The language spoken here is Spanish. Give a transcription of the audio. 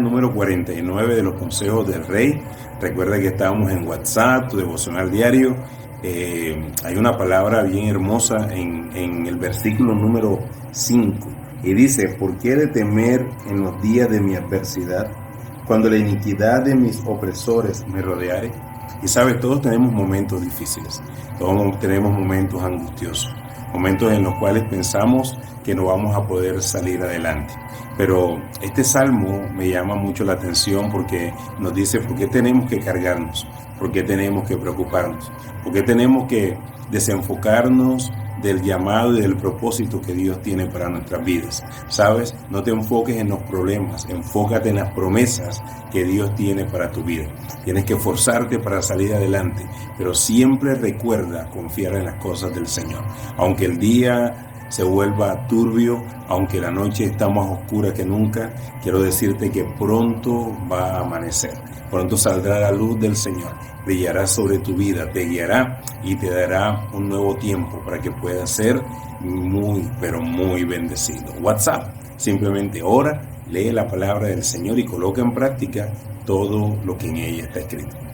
número 49 de los consejos del rey. Recuerda que estamos en WhatsApp, tu devocional diario. Eh, hay una palabra bien hermosa en, en el versículo número 5 y dice, ¿por qué de temer en los días de mi adversidad, cuando la iniquidad de mis opresores me rodeare? Y sabes, todos tenemos momentos difíciles, todos tenemos momentos angustiosos, momentos en los cuales pensamos que no vamos a poder salir adelante. Pero este salmo me llama mucho la atención porque nos dice por qué tenemos que cargarnos, por qué tenemos que preocuparnos, por qué tenemos que desenfocarnos del llamado y del propósito que Dios tiene para nuestras vidas. ¿Sabes? No te enfoques en los problemas, enfócate en las promesas que Dios tiene para tu vida. Tienes que esforzarte para salir adelante, pero siempre recuerda confiar en las cosas del Señor. Aunque el día se vuelva turbio, aunque la noche está más oscura que nunca, quiero decirte que pronto va a amanecer. Pronto saldrá la luz del Señor, brillará sobre tu vida, te guiará y te dará un nuevo tiempo para que puedas ser muy, pero muy bendecido. WhatsApp, simplemente ora, lee la palabra del Señor y coloca en práctica todo lo que en ella está escrito.